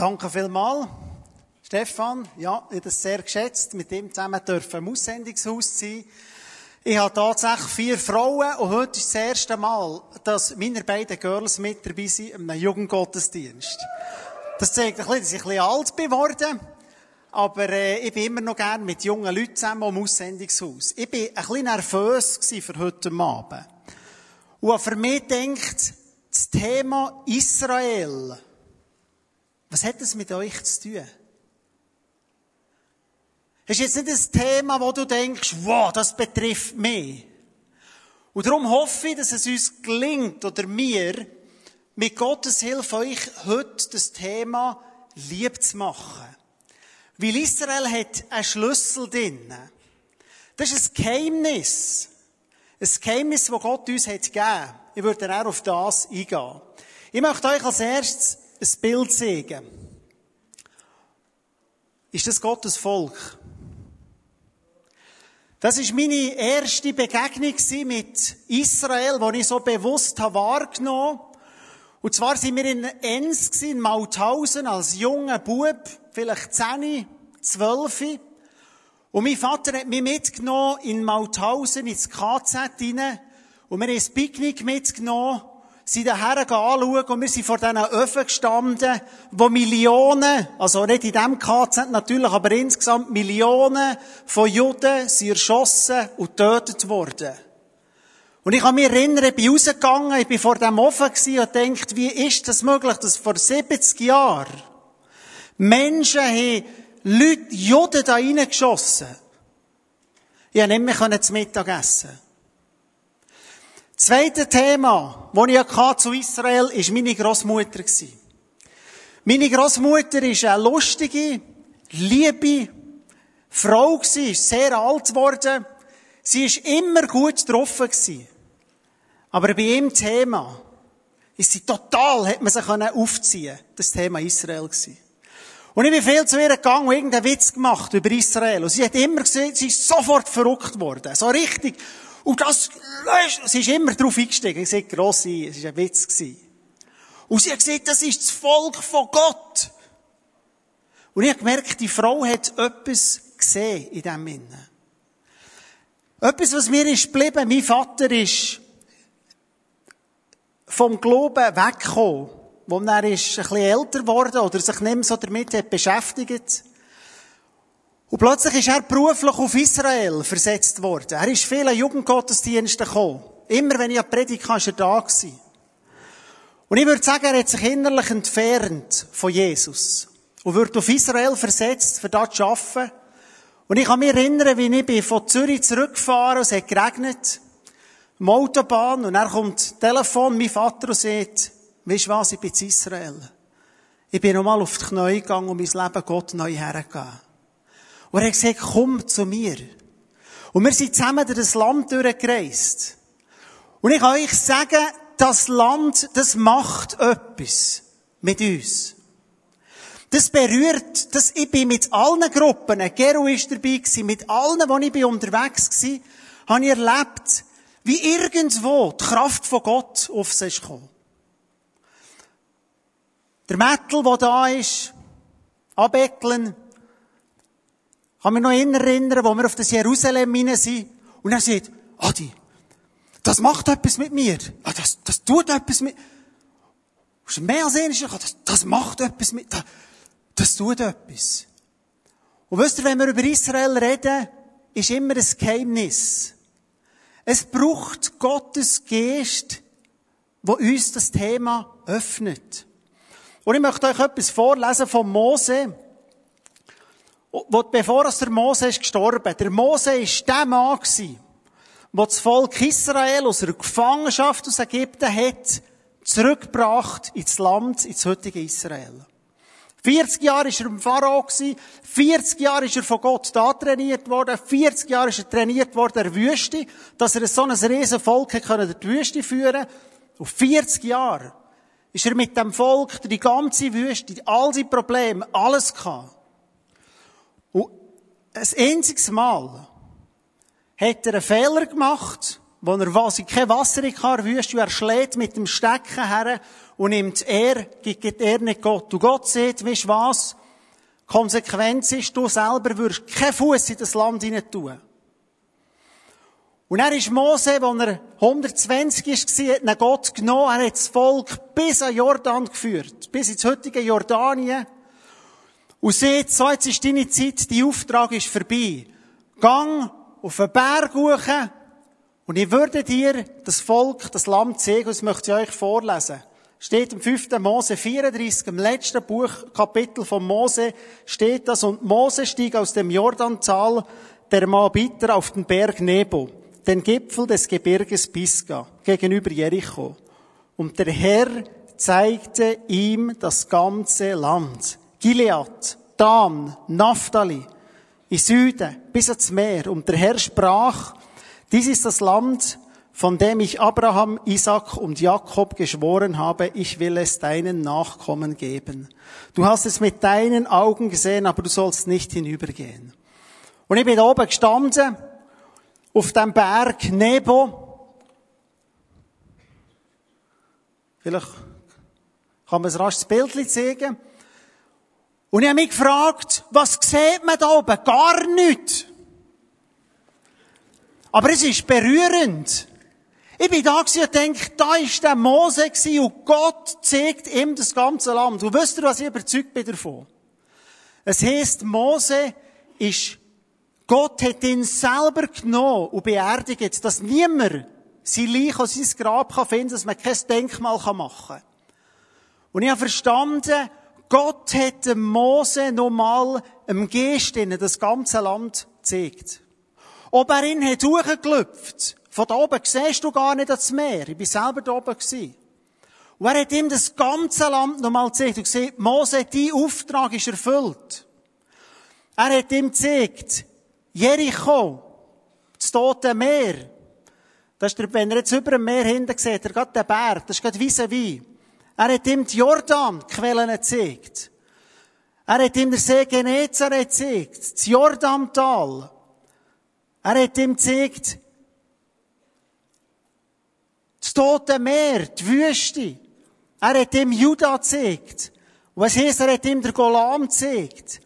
Danke vielmals, Stefan. Ja, ich habe das sehr geschätzt. Mit ihm zusammen dürfen im Aussendungshaus sein. Ich habe tatsächlich vier Frauen und heute ist das erste Mal, dass meine beiden Girls mit dabei sind in einem Jugendgottesdienst. Das zeigt ein bisschen, dass ich ein bisschen alt bin geworden. Aber äh, ich bin immer noch gern mit jungen Leuten zusammen im Aussendungshaus. Ich bin ein bisschen nervös für heute Abend. Und für mich denkt, das Thema Israel, was hat das mit euch zu tun? Es ist jetzt nicht ein Thema, wo du denkst, wow, das betrifft mich. Und darum hoffe ich, dass es uns gelingt, oder mir, mit Gottes Hilfe euch heute das Thema lieb zu machen. Weil Israel hat einen Schlüssel drin. Das ist ein Geheimnis. Ein Geheimnis, das Gott uns hat gegeben. Ich würde dann auch auf das eingehen. Ich möchte euch als erstes ein Bild zeigen. Ist das Gottes Volk? Das ist meine erste Begegnung mit Israel, die ich so bewusst habe wahrgenommen Und zwar sind wir in Enns, in Mauthausen, als junger Bub, vielleicht 10, 12. Und mein Vater hat mich mitgenommen in Mauthausen ins KZ rein. Und wir haben ein Picknick mitgenommen sind daher anschauen und wir sind vor diesen Öfen gestanden, wo Millionen, also nicht in diesem KZ natürlich, aber insgesamt Millionen von Juden sind erschossen und getötet worden. Und ich kann mich erinnern, ich bin rausgegangen, ich bin vor dem Ofen und denkt, wie ist das möglich, dass vor 70 Jahren Menschen haben Leute, Juden da reingeschossen. Ich konnte nicht mehr zu Mittag essen. Zweite Thema, das ich zu Israel hatte, war meine Großmutter. Meine Großmutter ist eine lustige, liebe Frau sie sehr alt geworden. Sie ist immer gut getroffen Aber bei ihrem Thema ist sie total, hat man sich aufziehen Das Thema Israel. Und ich bin viel zu ihr gegangen und irgendeinen Witz gemacht über Israel. Und sie hat immer gesehen, sie ist sofort verrückt worden. So richtig. Und das, sie ist immer drauf eingestiegen. Ich sagte, gross sein, es war ein Witz. Und sie hat gesagt, das ist das Volk von Gott. Und ich habe gemerkt, die Frau hat etwas gesehen in diesem Innen. Etwas, was mir ist geblieben. Mein Vater ist vom Glauben weggekommen, wo er ist ein bisschen älter geworden oder sich nicht mehr so damit hat beschäftigt. Und plötzlich ist er beruflich auf Israel versetzt worden. Er ist vielen Jugendgottesdiensten gekommen. Immer wenn ich eine Predigt hatte, ist er da gewesen. Und ich würde sagen, er hat sich innerlich entfernt von Jesus. Und wird auf Israel versetzt, für das zu arbeiten. Und ich kann mich erinnern, wie ich von Zürich zurückgefahren, und es hat geregnet. Im Autobahn, und dann kommt Telefon, mein Vater, und sagt, weisst was, ich bin in Israel. Ich bin nochmal auf die Knie gegangen und mein Leben Gott neu hergegeben. Und er hat gesagt, komm zu mir. Und wir sind zusammen durch das Land durchgereist. Und ich kann euch sagen, das Land, das macht etwas mit uns. Das berührt, das, ich bin mit allen Gruppen, Gero ist dabei gewesen, mit allen, wo ich unterwegs war, habe ich erlebt, wie irgendwo die Kraft von Gott auf sich ist gekommen. Der Mettel, der da ist, abeckeln, kann mich noch erinnern, wo wir auf das Jerusalem hinein sind. Und er sagt, Adi, das macht etwas mit mir. Ah, das, das tut etwas mit, das ist mehr als ähnlich, das, das macht etwas mit, das, das tut etwas. Und wisst ihr, wenn wir über Israel reden, ist immer ein Geheimnis. Es braucht Gottes Geist, wo uns das Thema öffnet. Und ich möchte euch etwas vorlesen von Mose. Wo, bevor der Mose ist gestorben, der Mose ist der Mann der das Volk Israel aus der Gefangenschaft aus Ägypten hat, zurückgebracht ins Land, ins heutige Israel. 40 Jahre war er im Pharao, 40 Jahre ist er von Gott da trainiert worden, 40 Jahre ist er trainiert worden in der Wüste, dass er so ein riesen Volk durch die Wüste führen Und 40 Jahre ist er mit dem Volk die ganze Wüste, all die Probleme, alles gehabt. Ein einziges Mal hat er einen Fehler gemacht wo er was, kein Wasser in der Wüste, er schlägt mit dem Stecken her und nimmt er, gibt er nicht Gott. Und Gott sieht, weißt was? Konsequenz ist, du selber würdest keinen Fuß in das Land hinein tun. Und er ist Mose, als er 120 war, hat ihn Gott genommen, er hat das Volk bis an Jordan geführt, bis ins heutige Jordanien. Und sieht, so jetzt ist deine Zeit, dein Auftrag ist vorbei. Gang auf den Berg hoch und ich würde dir das Volk, das Land zeigen, das möchte ich euch vorlesen. Steht im 5. Mose 34, im letzten Buch, Kapitel von Mose, steht das, und Mose stieg aus dem Jordantal der Moabiter auf den Berg Nebo, den Gipfel des Gebirges Pisgah, gegenüber Jericho. Und der Herr zeigte ihm das ganze Land. Gilead, Dan, Naphtali, im Süden, bis ans Meer. Und der Herr sprach, dies ist das Land, von dem ich Abraham, Isaac und Jakob geschworen habe, ich will es deinen Nachkommen geben. Du hast es mit deinen Augen gesehen, aber du sollst nicht hinübergehen. Und ich bin da oben gestanden, auf dem Berg Nebo. Vielleicht kann man ein rasches Bild zeigen. Und ich habe mich gefragt, was sieht man da oben? Gar nichts. Aber es ist berührend. Ich bin da und denke, da ist der Mose und Gott zeigt ihm das ganze Land. Und wisst ihr, was ich überzeugt bin davon? Es heisst, Mose ist, Gott hat ihn selber genommen und beerdigt, dass niemand sein Leich an sein Grab kann finden, dass man kein Denkmal machen kann. Und ich habe verstanden, Gott hat dem Mose nochmal im Geist das ganze Land gezeigt. Ob er ihn hat hochgelüpft. Von da oben siehst du gar nicht das Meer. Ich bin selber da oben gewesen. Und er hat ihm das ganze Land nochmal gezeigt und gesagt, Mose, dein Auftrag ist erfüllt. Er hat ihm gezeigt, Jericho, das Tote Meer. Das ist der, wenn er jetzt über dem Meer hinten sieht, er geht den Berg, das ist gerade wie. Er hat ihm die Jordan-Quellen gezeigt. Er hat ihm den See Genezareth gezeigt, das Jordantal. Er hat ihm gezeigt, das Tote Meer, die Wüste. Er hat ihm Juda gezeigt. Und was heisst, er hat ihm der Golan gezeigt.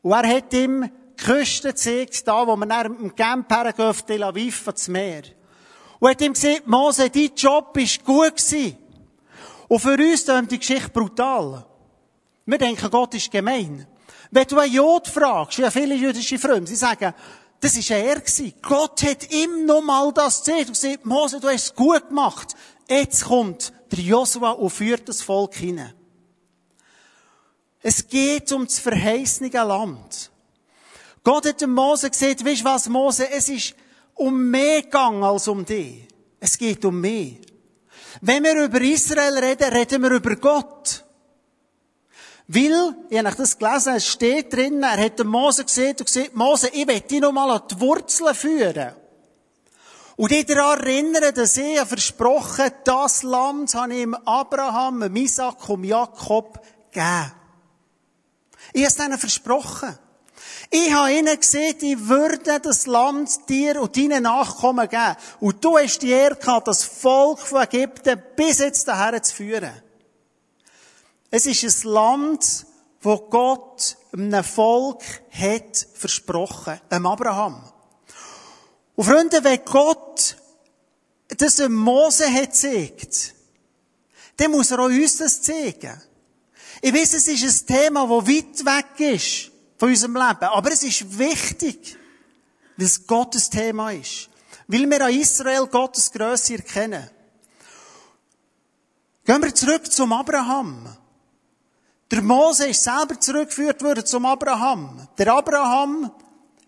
Und er hat ihm die Küste gezeigt, da, wo man dann im Camp hergeht, auf Tel Aviv, ans Meer. Und er hat ihm gesagt, Mose, dein Job war gut gewesen. Und für uns ist die Geschichte brutal. Wir denken, Gott ist gemein. Wenn du einen Jod fragst, wie viele jüdische Freunde, sie sagen, das war er. Gott hat ihm nochmal das gesagt und gesagt, Mose, du hast es gut gemacht. Jetzt kommt der Josua und führt das Volk hinein. Es geht um das verheißene Land. Gott hat dem Mose gesagt, weißt du was, Mose, es ist um mehr gegangen als um dich. Es geht um mehr. Wenn wir über Israel reden, reden wir über Gott. Weil, ich habe das gelesen, es steht drin, er hat den Mose gesehen und gesagt, Mose, ich will dich noch mal an die Wurzeln führen. Und dich daran erinnern, dass ich versprochen das Land habe ich ihm Abraham, dem Isaac und Jakob gegeben. Ich habe es ihnen versprochen. Ich habe ihnen gesagt, ich würde das Land dir und deinen Nachkommen geben. Und du hast die Ehre gehabt, das Volk von Ägypten bis jetzt daher zu führen. Es ist ein Land, wo Gott einem Volk hat versprochen, einem Abraham. Und Freunde, wenn Gott das einem Mose hat gezeigt, dann muss er auch uns das zeigen. Ich weiß, es ist ein Thema, das weit weg ist von unserem Leben, aber es ist wichtig, weil es Gottes Thema ist. Weil wir an Israel Gottes Größe erkennen. Gehen wir zurück zum Abraham. Der Mose ist selber zurückgeführt worden zum Abraham. Der Abraham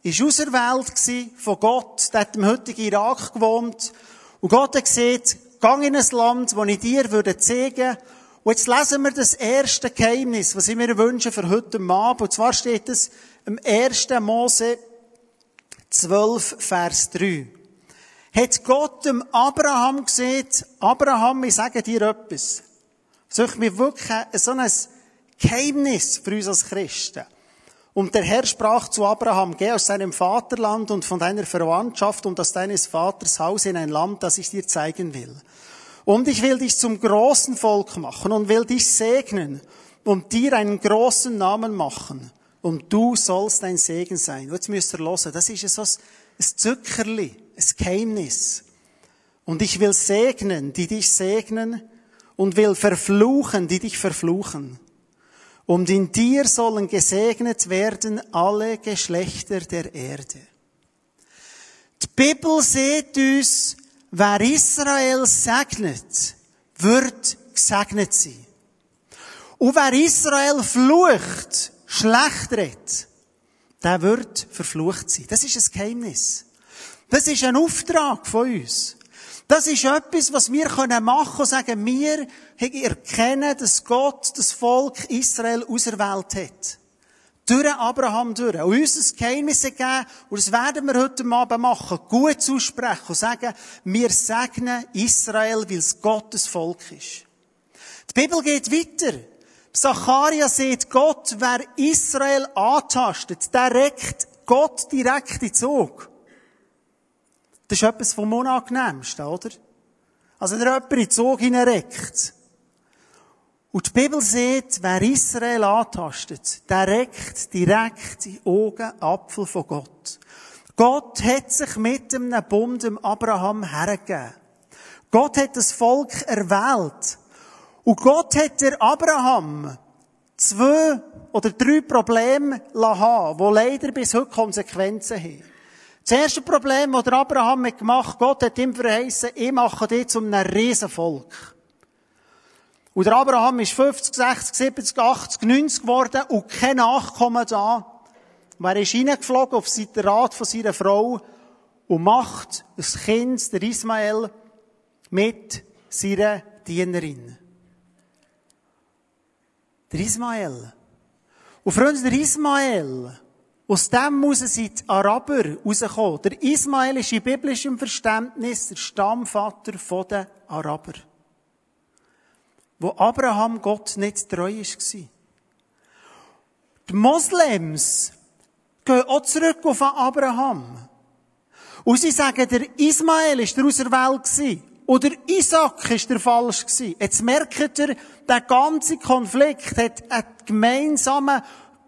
ist auserwählt von Gott. Der hat im heutigen Irak gewohnt. Und Gott hat gesagt, gang in ein Land, das ich dir würde zeigen. Und jetzt lesen wir das erste Geheimnis, was ich mir wünsche für heute Abend. Und zwar steht es im 1. Mose 12, Vers 3. Hat Gott dem Abraham gesagt, Abraham, ich sage dir etwas. Soll ich mir wirklich so ein Geheimnis für uns als Christen. Und der Herr sprach zu Abraham, geh aus deinem Vaterland und von deiner Verwandtschaft und aus deines Vaters Haus in ein Land, das ich dir zeigen will. Und ich will dich zum großen Volk machen und will dich segnen und dir einen großen Namen machen. Und du sollst ein Segen sein. Und jetzt müsst ihr hören, das ist so ein Zückerli, ein Geheimnis. Und ich will segnen, die dich segnen, und will verfluchen, die dich verfluchen. Und in dir sollen gesegnet werden alle Geschlechter der Erde. Die Bibel sieht uns, wer Israel segnet, wird gesegnet sein. Und wer Israel flucht, schlecht redet, der wird verflucht sein. Das ist ein Geheimnis. Das ist ein Auftrag von uns. Das ist etwas, was wir machen können und sagen, wir erkennen, dass Gott das Volk Israel auserwählt hat. Durch Abraham durch. Und uns ein Geheimnis geben, und das werden wir heute Abend machen, gut aussprechen und sagen, wir segnen Israel, weil es Gottes Volk ist. Die Bibel geht weiter. Zacharia sieht Gott, wer Israel antastet, der reckt Gott direkt in Zug. Das ist etwas vom Unangenehmsten, oder? Also, wenn jemand in den Zug hineinreckt. Und die Bibel sieht, wer Israel antastet, der reckt direkt die Augen Apfel von Gott. Gott hat sich mit einem Bund dem Abraham hergegeben. Gott hat das Volk erwählt. Und Gott hat der Abraham zwei oder drei Probleme haben, die leider bis heute Konsequenzen haben. Das erste Problem, das Abraham hat gemacht, Gott hat ihm verheißen, ich mache dich zu einem Riesenvolk. Und der Abraham ist 50, 60, 70, 80, 90 geworden und kein Nachkommen da. Und er ist reingeflogen auf den Rat von seiner Frau und macht ein Kind, der Ismael, mit seiner Dienerin. Der Ismael. Und Freunde, der Ismael, aus dem muss sind die Araber rausgekommen. Der Ismael ist in biblischem Verständnis der Stammvater der Araber. Wo Abraham Gott nicht treu war. Die Moslems gehen auch zurück auf Abraham. Und sie sagen, der Ismael ist der Auserwählt Oder Isaac ist der falsch gewesen. Jetzt merkt ihr, der ganze Konflikt hat einen gemeinsamen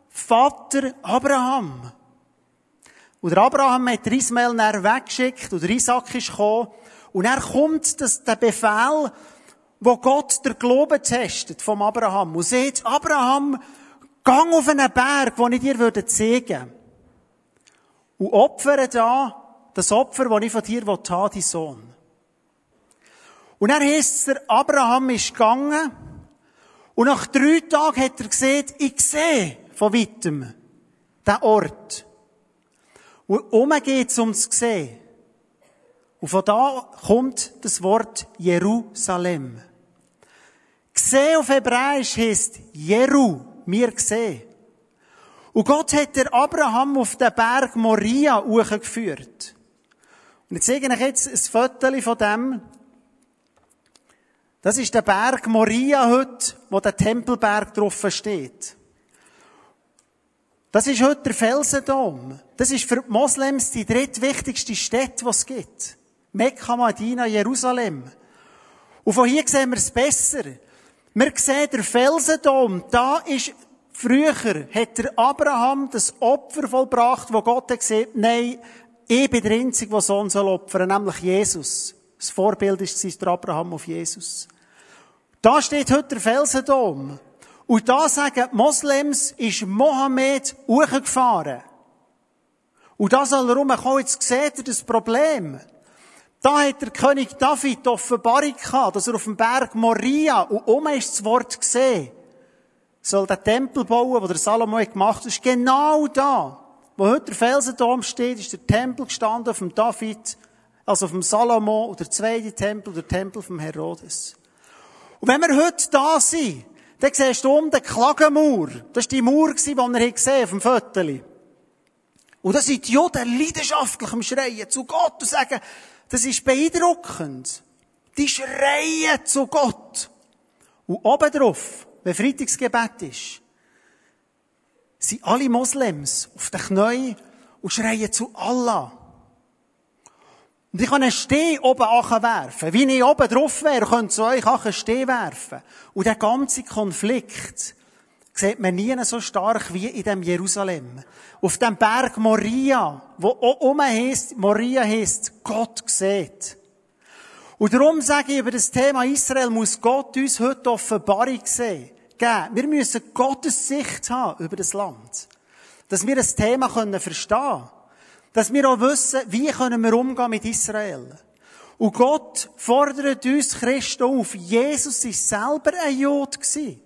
Vater Abraham. Und der Abraham hat Ismael weggeschickt und der Isaac ist gekommen. Und er kommt das, der Befehl, wo Gott der Glauben testet vom Abraham. Und sagt, Abraham, gang auf einen Berg, wo ich dir würde zeigen. Und opfere da das Opfer, das ich von dir haben will, dein Sohn. Und er heisst der Abraham ist gegangen. Und nach drei Tagen hat er gesehen, ich sehe, von weitem, der Ort. Und um geht es ums Sehen. Und von da kommt das Wort Jerusalem. Gesehen auf Hebräisch heißt Jeru, mir gesehen. Und Gott hat der Abraham auf den Berg Moria hochgeführt. Und jetzt zeige ich jetzt ein Foto von dem. Das ist der Berg Moria heute, wo der Tempelberg drauf steht. Das ist heute der Felsendom. Das ist für die Moslems die drittwichtigste Stadt, die es gibt. Mekka, Medina, Jerusalem. Und von hier sehen wir es besser. Wir sehen der Felsendom. Da ist, früher hat der Abraham das Opfer vollbracht, wo Gott hat gesagt, nein, ich bin der Einzige, der Sohn soll opfern, nämlich Jesus. Das Vorbild ist der Abraham auf Jesus. Da steht heute der Felsendom. Und da sagen die Moslems, ist Mohammed hochgefahren. Und da soll er rumkommen. Jetzt seht ihr das Problem. Da hat der König David die Offenbarung gehabt, dass er auf dem Berg Moria und um ist das Wort gesehen, soll der Tempel bauen, den der Salomo gemacht hat. Das ist genau da, wo heute der Felsendom steht, ist der Tempel gestanden auf dem David, also auf dem Salomo, oder der zweite Tempel, der Tempel vom Herodes. Und wenn wir heute da sind, dann siehst du um den Klagenmauer. Das war die Mauer, die wir gesehen auf dem Foto. Und da sind die Juden leidenschaftlich am Schreien zu Gott und sagen, das ist beeindruckend. Die schreien zu Gott. Und oben drauf, wenn Freitagsgebet ist, sind alle Moslems auf den Knien und schreien zu Allah. Und ich kann einen Steh oben werfen. Wie ich oben drauf wäre, könnt ihr euch auch einen Steh werfen. Und der ganze Konflikt sieht man nie so stark wie in dem Jerusalem. Auf dem Berg Moria, wo um heisst, Moria heisst, Gott sieht. Und darum sage ich, über das Thema Israel muss Gott uns heute Offenbarung sehen, geben. Wir müssen Gottes Sicht haben über das Land. Dass wir das Thema verstehen können. Dass wir auch wissen, wie können wir umgehen mit Israel. Und Gott fordert uns Christen auf. Jesus ist selber ein Jod gewesen.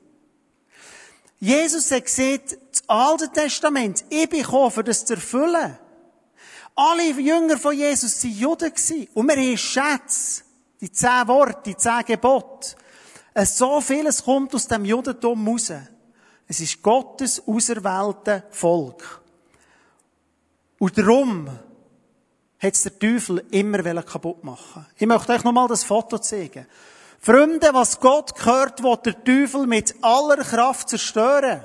Jesus hat gesagt, das Alte Testament, ich bin gekommen, für das zu erfüllen. Alle Jünger von Jesus waren Juden Und wir haben Schätze. Die zehn Worte, die zehn Gebote. So vieles kommt aus dem Judentum raus. Es ist Gottes auserwählte Volk. Und darum hat es der Teufel immer kaputt machen Ich möchte euch nochmal das Foto zeigen. Freunde, was Gott gehört, will der Teufel mit aller Kraft zerstören.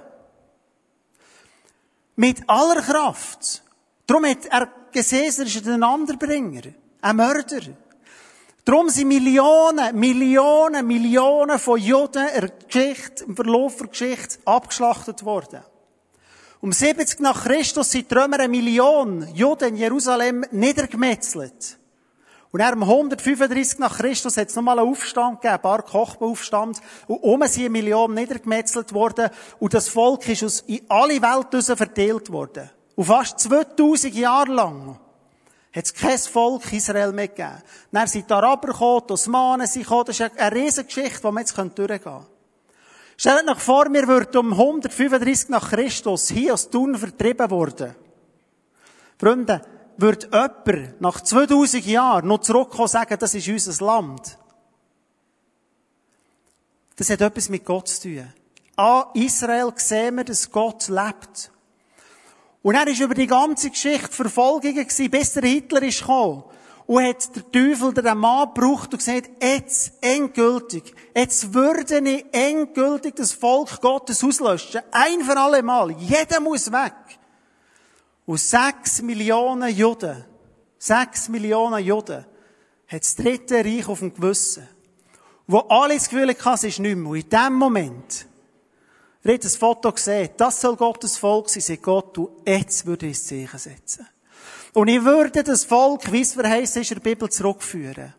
Mit aller Kraft. Darum hat er gesehen, er ist ein Anderbringer. Ein Mörder. Darum sind Millionen, Millionen, Millionen von Juden in der Geschichte, im Verlauf der Geschichte abgeschlachtet worden. Um 70 nach Christus sind die eine Million Juden in Jerusalem niedergemetzelt. Und er um 135 nach Christus hat es nochmal einen Aufstand gegeben, ein paar Kochbaufstand. Und um sie eine Million niedergemetzelt worden. Und das Volk ist aus in alle Welt verteilt worden. Und fast 2000 Jahre lang hat es kein Volk Israel mehr gegeben. Dann sind die Araber gekommen, die Osmanen sind gekommen. Das ist eine riesige Geschichte, die wir jetzt durchgehen können. Stellt euch vor, wir würden um 135 nach Christus hier aus Thun vertrieben worden. Freunde, würde jemand nach 2000 Jahren noch zurückkommen und sagen, das ist unser Land? Das hat etwas mit Gott zu tun. An Israel sehen wir, dass Gott lebt. Und er ist über die ganze Geschichte Verfolgung gewesen, bis der Hitler ist gekommen. Und hat der Teufel den Mann gebraucht und gesagt, jetzt endgültig, jetzt würde ich endgültig das Volk Gottes auslöschen. Ein für alle Mal. Jeder muss weg. Und sechs Millionen Juden, sechs Millionen Juden, hat das dritte Reich auf dem Gewissen. Wo alle das Gefühl hatten, es ist nicht mehr. Und in dem Moment, Ihr habt das Foto gesehen. Das soll Gottes Volk sein, sagt Gott, du, jetzt würde ich das Zeichen setzen. Und ich würde das Volk, wie es verheißen ist, in der Bibel zurückführen.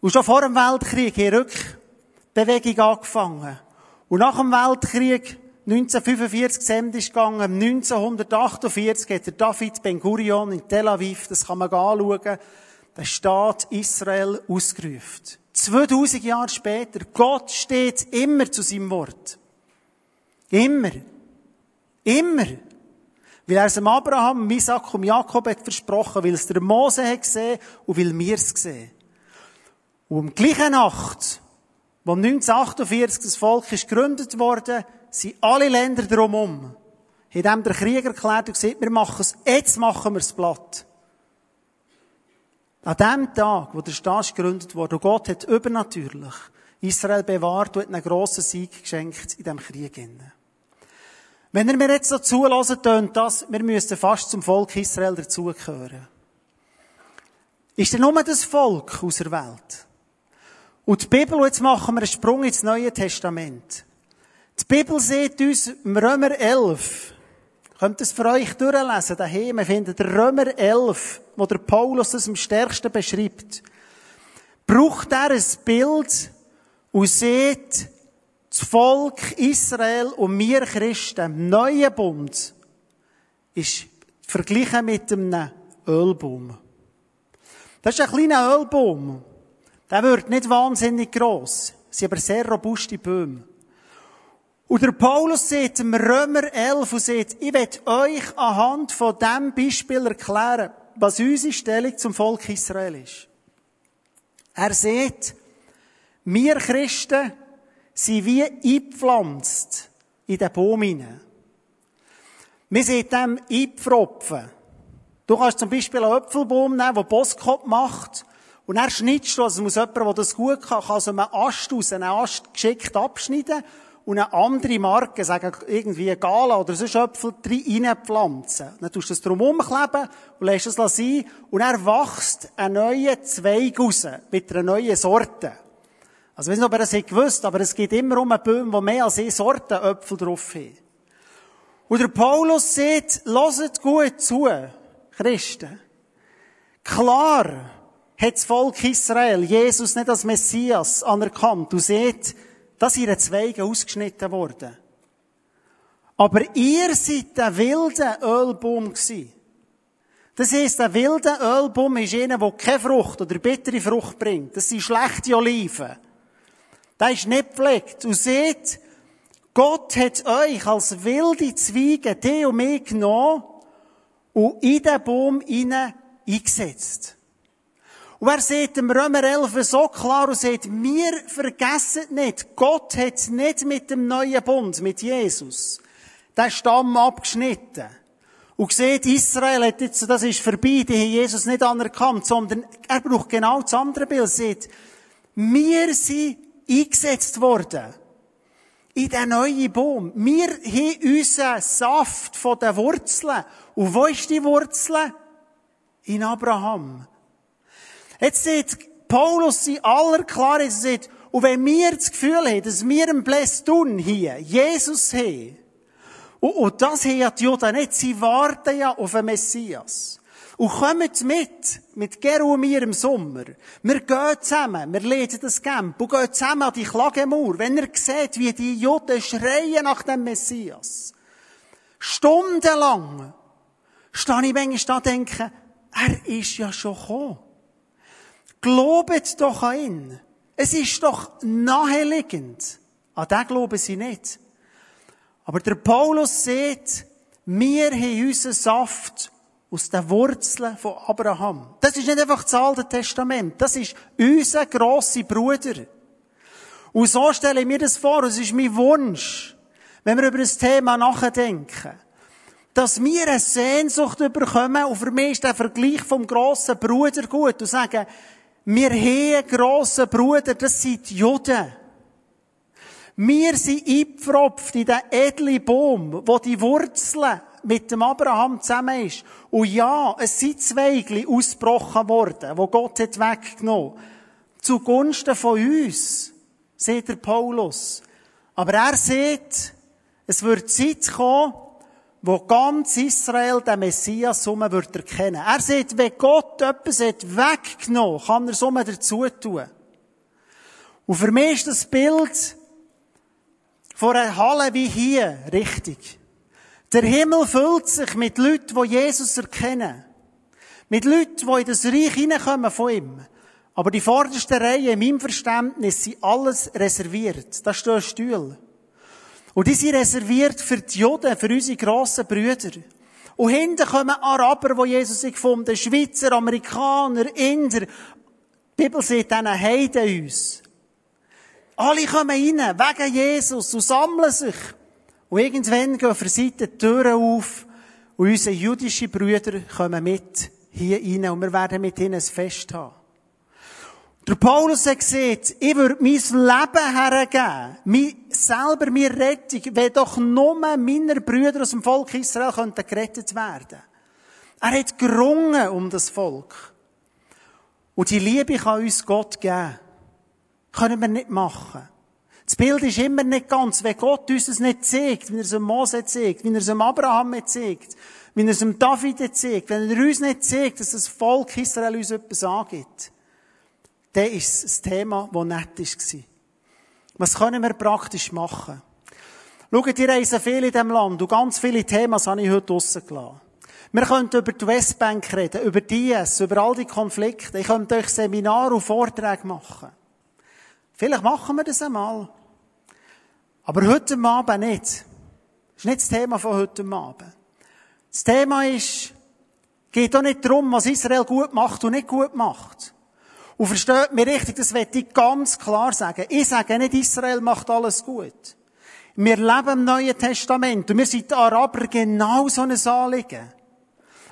Und schon vor dem Weltkrieg hat Rückbewegung angefangen. Und nach dem Weltkrieg 1945 Send ist gegangen, 1948 hat der David Ben Gurion in Tel Aviv, das kann man anschauen, den Staat Israel ausgerufen. 2000 Jahre später, Gott steht immer zu seinem Wort. Immer. Immer. Weil er es dem Abraham, Isaac und Jakob hat versprochen, weil es der Mose hat gesehen und weil wir es gesehen. Und um gleiche Nacht, wo 1948 das Volk ist gegründet wurde, sind alle Länder drumherum, haben der Krieg erklärt und gesagt, wir machen es, jetzt machen wir es platt. An dem Tag, wo der Staat gegründet wurde, und Gott hat übernatürlich Israel bewahrt und hat einen grossen Sieg geschenkt in diesem Krieg. Wenn ihr mir jetzt so zulassen, tönt das, wir müssten fast zum Volk Israel dazugehören. Ist denn nur das Volk aus der Welt? Und die Bibel, jetzt machen wir einen Sprung ins Neue Testament. Die Bibel sieht uns im Römer 11, könnt ihr es für euch durchlesen, daheim, wir finden Römer 11, wo der Paulus das am stärksten beschreibt, braucht er ein Bild und sieht, das Volk Israel und wir Christen im neuen Bund ist verglichen mit einem Ölbaum. Das ist ein kleiner Ölbaum. Der wird nicht wahnsinnig gross. Sie sind aber sehr robuste Bäume. Und der Paulus sagt im Römer 11 und sagt, ich will euch anhand von diesem Beispiel erklären, was unsere Stellung zum Volk Israel ist. Er sagt, wir Christen sind wie eingepflanzt in den Baum hinein. Wir sind dem eingepfropfen. Du kannst zum Beispiel einen Apfelbaum nehmen, der Boskop macht, und dann schneidest du, also muss jemand, der das gut kann, kann so einen Ast aus, einen Ast geschickt abschneiden, und eine andere Marke, sagen irgendwie Gala oder so Schöpfel, reinpflanzen. Dann tust du es drum umkleben und lässt es sein und er wächst ein neuer Zweig raus mit einer neuen Sorte. Also, ich weiß nicht, ob ihr das gewusst aber es gibt immer um einen Baum, wo mehr als eine Sorte Äpfel drauf haben. Und der Paulus sagt, lasst gut zu, Christen. Klar hat das Volk Israel Jesus nicht als Messias anerkannt und sieht, dass ihre Zweige ausgeschnitten wurden. Aber ihr seid der wilde Ölbaum gewesen. Das heisst, der wilde Ölbaum ist einer, der keine Frucht oder bittere Frucht bringt. Das sind schlechte Oliven. Der ist nicht gepflegt. Und seht, Gott hat euch als wilde Zweige, die und mich genommen und in den Baum hinein eingesetzt. Und er sagt im Römer 11 so klar und sagt, wir vergessen nicht, Gott hat nicht mit dem neuen Bund, mit Jesus, den Stamm abgeschnitten. Und sieht, Israel hat jetzt, das ist vorbei, die haben Jesus nicht anerkannt, sondern er braucht genau das andere Bild. Er sagt, wir sind eingesetzt worden. In den neuen Baum. Wir haben unseren Saft von den Wurzeln. Und wo ist die Wurzel? In Abraham. Jetzt sieht Paulus in aller Klarheit, er und wenn wir das Gefühl haben, dass wir einen Blästun hier, Jesus haben, und, und das haben ja die Juden nicht, sie warten ja auf den Messias. Und kommt mit, mit Geru und mir im Sommer. Wir gehen zusammen, wir lesen das Camp und gehen zusammen an die Klagemauer. Wenn ihr seht, wie die Juden schreien nach dem Messias. Stundenlang stehe ich manchmal da und denke, er ist ja schon gekommen. Glaubet doch an ihn. Es ist doch naheliegend. An den glauben sie nicht. Aber der Paulus sieht, wir haben unseren Saft aus den Wurzeln von Abraham. Das ist nicht einfach das Alte Testament. Das ist unser grosser Bruder. Und so stelle ich mir das vor, es ist mein Wunsch, wenn wir über das Thema nachdenken, dass wir eine Sehnsucht bekommen, und für mich ist der Vergleich vom grossen Bruder gut, und sagen, wir haben grossen Bruder, das sind die Juden. Wir sind eingepfropft in den edlen Baum, wo die Wurzeln mit dem Abraham zusammen ist. Und ja, es sind Zweigli ausgebrochen worden, wo Gott hat weggenommen. Zugunsten von uns, sieht der Paulus. Aber er sieht, es wird Zeit kommen, wo ganz Israel den Messias um wird erkennen. Er sagt, wenn Gott etwas hat weggenommen, kann er es dazu tun. Und für mich ist das Bild von einer Halle wie hier richtig. Der Himmel füllt sich mit Leuten, die Jesus erkennen. Mit Leuten, die in das Reich hineinkommen von ihm. Aber die vorderste Reihe, in meinem Verständnis, sind alles reserviert. Da stehen Stühle. Und die sind reserviert für die Juden, für unsere grossen Brüder. Und hinten kommen Araber, die Jesus gefunden haben, Schweizer, Amerikaner, Inder. Die Bibel sieht dann Heiden uns. Alle kommen rein, wegen Jesus, und sammeln sich. Und irgendwann gehen für die Türen auf, und unsere jüdischen Brüder kommen mit hier rein, und wir werden mit ihnen ein Fest haben. Der Paulus hat gesagt, ich würde mein Leben hergeben, mich selber, mir Rettung, wenn doch nur meine Brüder aus dem Volk Israel könnten gerettet werden. Er hat gerungen um das Volk. Und die Liebe kann uns Gott geben. Können wir nicht machen. Das Bild ist immer nicht ganz, wenn Gott uns das nicht zeigt, wie er es dem Mose zeigt, wie er es dem Abraham zeigt, wie er es dem David zeigt, wenn er uns nicht zeigt, dass das Volk Israel uns etwas angibt dann ist es ein Thema, das nett war. Was können wir praktisch machen? Schaut, ihr reisen viel in diesem Land und ganz viele Themen habe ich heute rausgelassen. Wir könnten über die Westbank reden, über dies, über all die Konflikte. Ich könnte euch Seminare und Vorträge machen. Vielleicht machen wir das einmal. Aber heute Abend nicht. Das ist nicht das Thema von heute Abend. Das Thema ist, geht auch nicht darum, was Israel gut macht und nicht gut macht. Und versteht mich richtig, das möchte ich ganz klar sagen. Ich sage nicht, Israel macht alles gut. Wir leben im Neuen Testament und wir sind Araber genau so ein Anliegen.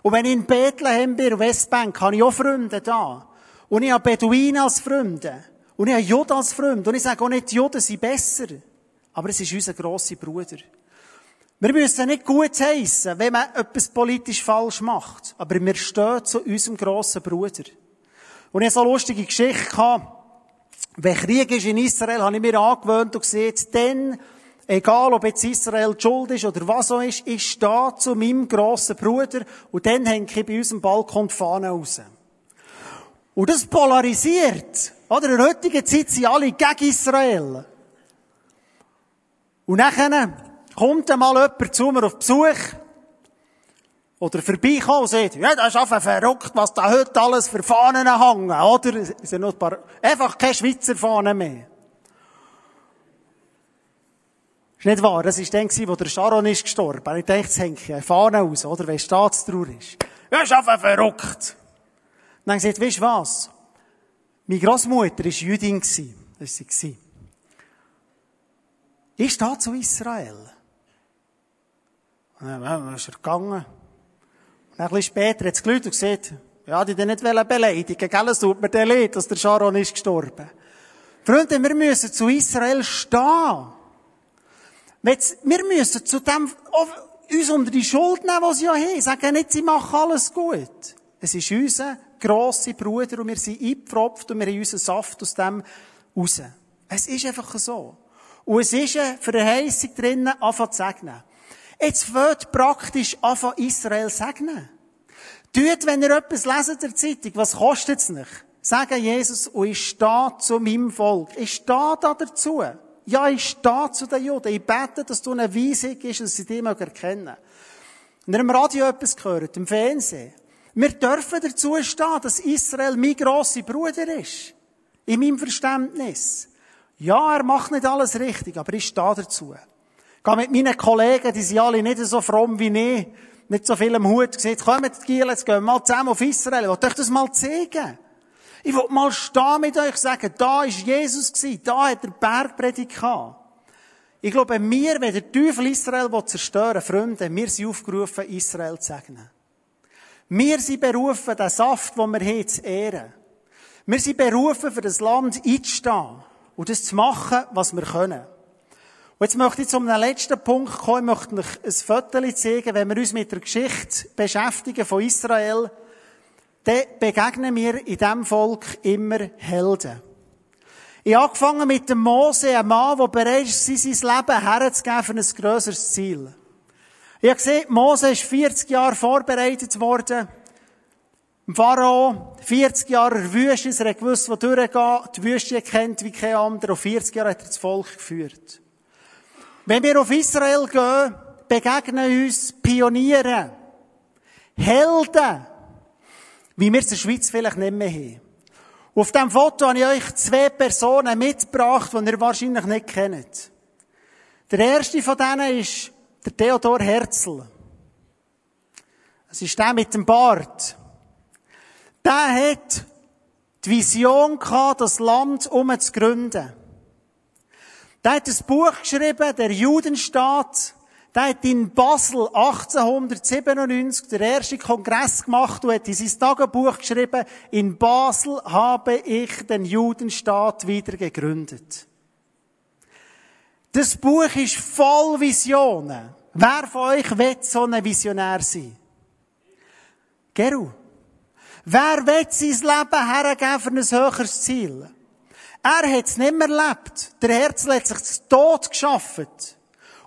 Und wenn ich in Bethlehem bin, Westbank, habe ich auch Freunde da. Und ich habe Beduinen als Freunde. Und ich habe Juden als Freunde. Und ich sage auch nicht, Juden sind besser. Aber es ist unser grosser Bruder. Wir müssen nicht gut heissen, wenn man etwas politisch falsch macht. Aber wir stehen zu unserem grossen Bruder. Und ich hatte so eine lustige Geschichte. Gehabt. Wenn Krieg ist in Israel, habe ich mir angewöhnt und gesehen, dann, egal ob jetzt Israel die Schuld ist oder was auch ist, ich stehe zu meinem grossen Bruder und dann hänge ich bei unserem Balkon die Fahne raus. Und das polarisiert. Oder in der heutigen Zeit sind alle gegen Israel. Und dann kommt einmal jemand zu mir auf Besuch oder vorbeikommen und sagt, ja, das ist einfach verrückt, was da heute alles für Fahnen hängen, oder? Es sind noch ein paar, einfach keine Schweizer Fahnen mehr. Ist nicht wahr? Das war dann, wo der Sharon ist gestorben. Ich dachte, jetzt hängt eine Fahne aus, oder? Wenn Staatstrauer ist. Ja, das ist einfach verrückt. Und dann gesagt, weißt du was? Meine Großmutter war Jüdin. Das war sie. Ich stehe zu Israel. Und dann ist er gegangen. Ein bisschen später hat es gelüht und gesagt, ja, die nicht beleidigen, gell? Es tut mir leid, dass der Sharon ist gestorben. Freunde, wir müssen zu Israel stehen. Wir müssen zu dem, uns unter die Schuld nehmen, die sie ja haben. Sagen nicht, sie machen alles gut. Es ist unser grosser Bruder und wir sind eingepfropft und wir haben unseren Saft aus dem raus. Es ist einfach so. Und es ist eine Verheißung drinnen, anfangen zu segnen. Jetzt wird praktisch anfangen Israel segnen. Tut, wenn ihr etwas leset der Zeitung, was kostet es nicht? Sagen Jesus, und ich stehe zu meinem Volk. Ich stehe da dazu. Ja, ich stehe zu den Juden. Ich bete, dass du eine Weisung ist, dass sie dich erkennen Und ihr im Radio etwas gehört, im Fernsehen. Wir dürfen dazu stehen, dass Israel mein grosser Bruder ist. In meinem Verständnis. Ja, er macht nicht alles richtig, aber ich stehe dazu. Gehe mit meinen Kollegen, die sind alle nicht so fromm wie ich, nicht so viel im Hut, gesagt, kommt, Giel, jetzt gehen wir mal zusammen auf Israel. Ich will euch das mal zeigen. Ich will mal stehen mit euch sagen, da ist Jesus da hat er Bergpredigt gehabt. Ich glaube, wir, wenn der Teufel Israel zerstören Freunde, wir sind aufgerufen, Israel zu segnen. Wir sind berufen, den Saft, den wir haben, zu ehren. Wir sind berufen, für das Land einzustehen und das zu machen, was wir können. Und jetzt möchte ich zu einem letzten Punkt kommen. Ich möchte euch ein Foto zeigen. Wenn wir uns mit der Geschichte beschäftigen von Israel, dann begegnen wir in diesem Volk immer Helden. Ich habe angefangen mit dem Mose, einem Mann, der bereit ist, sein Leben herzugeben für ein grösseres Ziel. Ich habe gesehen, Mose ist 40 Jahre vorbereitet worden. Im Pharao, 40 Jahre in der Wüste, er hat gewusst, wo durchgeht, die Wüste kennt wie kein anderer, und 40 Jahre hat er das Volk geführt. Wenn wir auf Israel gehen, begegnen uns Pioniere, Helden, wie wir es in der Schweiz vielleicht nicht mehr haben. auf diesem Foto habe ich euch zwei Personen mitgebracht, die ihr wahrscheinlich nicht kennt. Der erste von denen ist der Theodor Herzl. Das ist der mit dem Bart. Der hat die Vision gehabt, das Land um zu gründen. Der hat ein Buch geschrieben, der Judenstaat. Der hat in Basel 1897 der erste Kongress gemacht und hat in sein Tagebuch geschrieben, in Basel habe ich den Judenstaat wieder gegründet. Das Buch ist voll Visionen. Wer von euch will so ein Visionär sein? Geru. Wer will sein Leben hergeben für ein höheres Ziel? Er hat es nicht mehr erlebt. Der Herzl hat sich zu Tod geschaffen.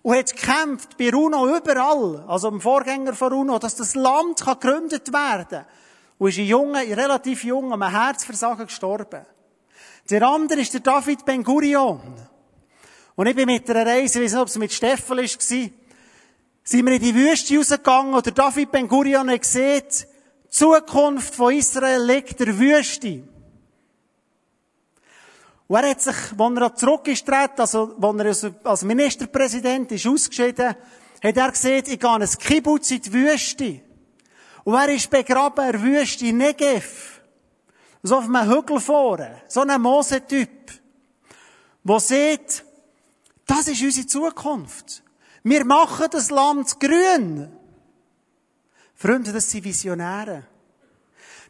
Und hat gekämpft bei Runo überall, also dem Vorgänger von Runo, dass das Land gegründet werden kann. Und ist ein junger, relativ jung, am Herzversagen gestorben. Der andere ist der David Ben Gurion. Und ich bin mit einer Reise, ich weiß nicht, ob es mit Steffen war, sind wir in die Wüste rausgegangen und David Ben Gurion hat gesehen, die Zukunft von Israel liegt der Wüste. Und er hat sich, als er zurückgestreten, also, als er als Ministerpräsident ist ausgeschieden, hat er gesagt, ich gehe ein Kibbutz in die Wüste. Und er ist begraben in der Wüste Negev. So auf einem Hügel vorne. So ein Mosetyp. Der sieht, das ist unsere Zukunft. Wir machen das Land grün. Freunde, das sind Visionäre.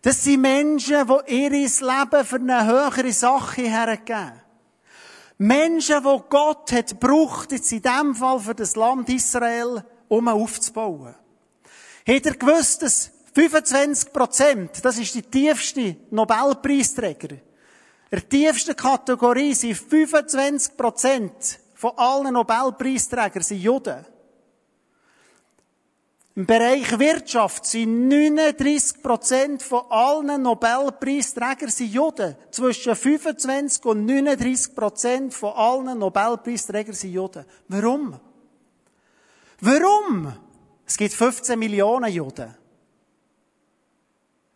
Das sind Menschen, die ihr Leben für eine höhere Sache hergeben. Menschen, die Gott hat gebraucht, jetzt in dem Fall für das Land Israel, um aufzubauen. Hat er gewusst, dass 25 Prozent, das ist die tiefste Nobelpreisträger, der tiefsten Kategorie sind 25 Prozent von allen Nobelpreisträgern sind Juden. Im Bereich Wirtschaft sind 39 Prozent von allen Nobelpreisträgern Juden. Zwischen 25 und 39 Prozent von allen Nobelpreisträgern sind Juden. Warum? Warum? Es gibt 15 Millionen Juden.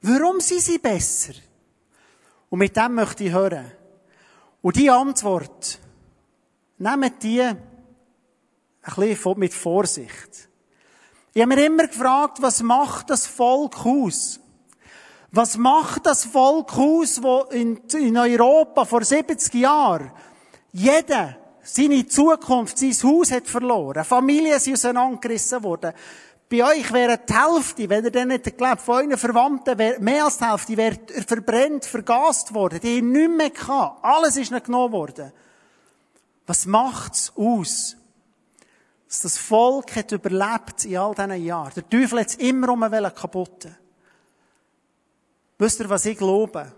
Warum sind sie besser? Und mit dem möchte ich hören. Und die Antwort, nehmt die ein bisschen mit Vorsicht. Ich habe mir immer gefragt, was macht das Volk aus? Was macht das Volk aus, wo in, in Europa vor 70 Jahren jeder seine Zukunft, sein Haus hat verloren, Familien sind auseinandergerissen worden, bei euch wäre die Hälfte, wenn ihr denn nicht glaubt, von euren Verwandten, wäre, mehr als die Hälfte wäre verbrennt, vergast worden. Die haben nichts mehr gehabt. Alles ist nicht genommen worden. Was macht's aus? Dass das Volk hat überlebt in all diesen Jahren. Der Teufel hat es immer um kaputt. Wisst ihr, was ich glaube?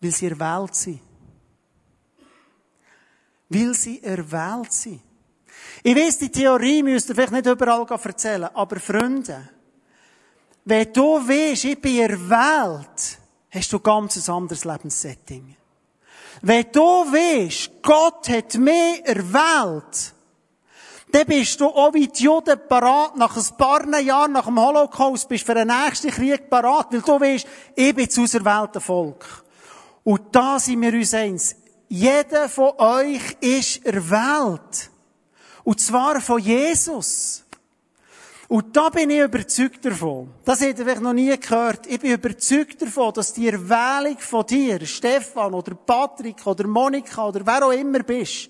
Weil sie erwählt sind. Weil sie erwählt sind. Ich weiss, die Theorie müsst ihr vielleicht nicht überall erzählen, aber Freunde, wenn du weißt, ich bin erwählt, hast du ganz ein anderes Lebenssetting. Wenn du weißt, Gott hat mich erwählt, dann bist du auch wie die Juden parat, nach ein paar Jahren nach dem Holocaust, bist für den nächsten Krieg parat, weil du weißt, ich bin das auserwählte Volk. Und da sind wir uns eins. Jeder von euch ist erwählt. Und zwar von Jesus. Und da bin ich überzeugt davon. Das hätte ich noch nie gehört. Ich bin überzeugt davon, dass die Erwählung von dir, Stefan oder Patrick oder Monika oder wer auch immer bist,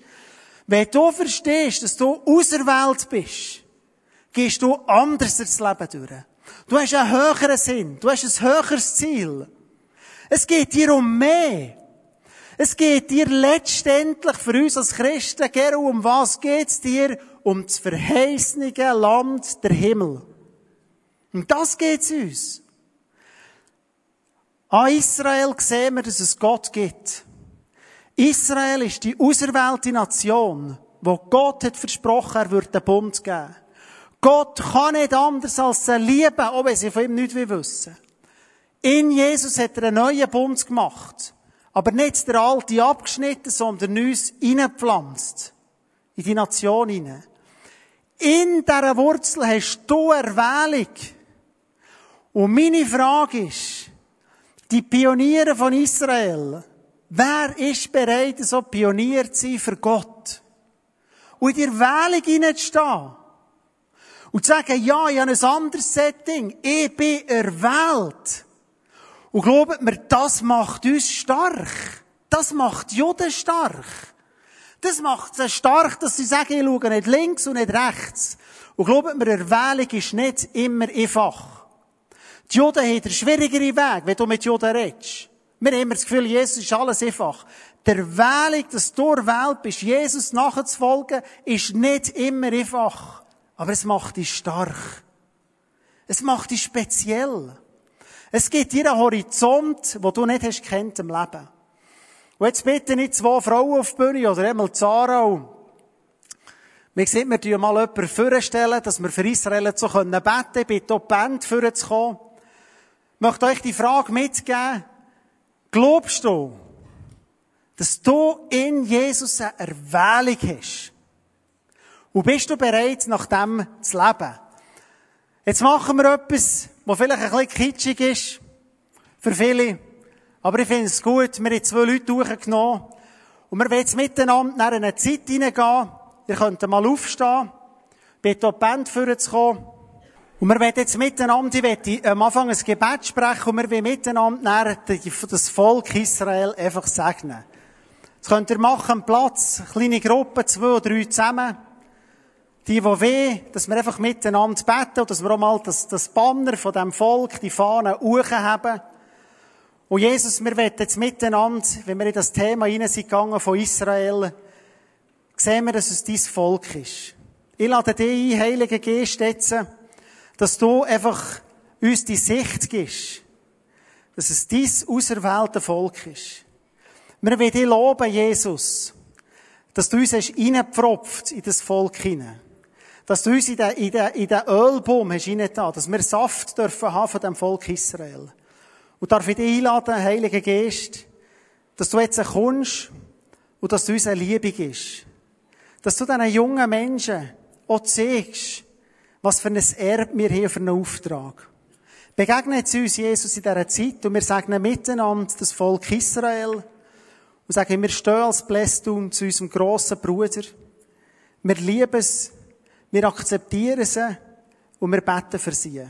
wenn du verstehst, dass du auserwählt bist, gehst du anders ins Leben durch. Du hast einen höheren Sinn. Du hast ein höheres Ziel. Es geht dir um mehr. Es geht dir letztendlich für uns als Christen, Gero, um was geht's dir? Um das verheißene Land der Himmel. Und das geht's uns. An Israel sehen wir, dass es Gott gibt. Israel ist die auserwählte Nation, wo Gott hat versprochen, er würde den Bund geben. Gott kann nicht anders als sie lieben, auch wenn sie von ihm nichts wissen. In Jesus hat er einen neuen Bund gemacht. Aber nicht der alte abgeschnitten, sondern uns hineingepflanzt. In die Nation hinein. In dieser Wurzel hast du Erwählung. Und meine Frage ist, die Pioniere von Israel, wer ist bereit, so Pionier zu sein für Gott? Und in der Erwählung hineinzustehen. Und zu sagen, ja, ich habe ein anderes Setting. Ich bin erwählt. Und glaubt mir, das macht uns stark. Das macht Juden stark. Das macht sie stark, dass sie sagen, ich schaue nicht links und nicht rechts. Und glaubt mir, Erwählung ist nicht immer einfach. Die Juden haben einen schwierigeren Weg, wenn du mit Juden redest. Wir haben immer das Gefühl, Jesus ist alles einfach. Der Erwählung, dass du erwählt bist, Jesus nachzufolgen, ist nicht immer einfach. Aber es macht dich stark. Es macht dich speziell. Es gibt hier einen Horizont, wo du nicht hast kennt im Leben. Und jetzt bitte nicht zwei Frauen auf die Bühne oder einmal Zara wir sehen, wir tun mal jemanden vorstellen, dass wir für Israel so beten können. Ich bitte auch die Band vorzukommen. Ich möchte euch die Frage mitgeben. Glaubst du, dass du in Jesus eine Erwählung hast? Und bist du bereit, nach dem zu leben? Jetzt machen wir etwas, was vielleicht ein bisschen kitschig ist. Für viele. Aber ich finde es gut. Wir haben zwei Leute durchgenommen. Und wir wollen jetzt miteinander nach einer Zeit hineingehen. Ihr könnt mal aufstehen. Bitte die Band vorzukommen. Und wir wollen jetzt miteinander, ich werde am Anfang ein Gebet sprechen und wir wollen miteinander das Volk Israel einfach segnen. Das könnt ihr machen, Platz, kleine Gruppe, zwei oder drei zusammen die, die weh, dass wir einfach miteinander beten und dass wir auch mal das, das Banner von dem Volk, die Fahne, hochheben. Und Jesus, wir wollen jetzt miteinander, wenn wir in das Thema hinein sind gegangen von Israel, sehen wir, dass es dein Volk ist. Ich lade dich ein, Heilige Geist, jetzt, dass du einfach uns die Sicht gibst, dass es dein auserwählte Volk ist. Wir wollen dich loben, Jesus, dass du uns hast reingepfropft in das Volk hinein. Dass du uns in den, in den, in den Ölbaum hast dass wir Saft dürfen haben von dem Volk Israel. Und darf ich dich einladen, Heiliger Geist, dass du jetzt kommst und dass du uns eine Liebe gibst. Dass du diesen jungen Menschen auch zeigst, was für ein Erbe wir haben für einen Auftrag. Begegnet uns, Jesus, in dieser Zeit und wir sagen miteinander das Volk Israel und sagen, wir stehen als Blästum zu unserem grossen Bruder. Wir lieben es, wir akzeptieren sie und wir beten für sie.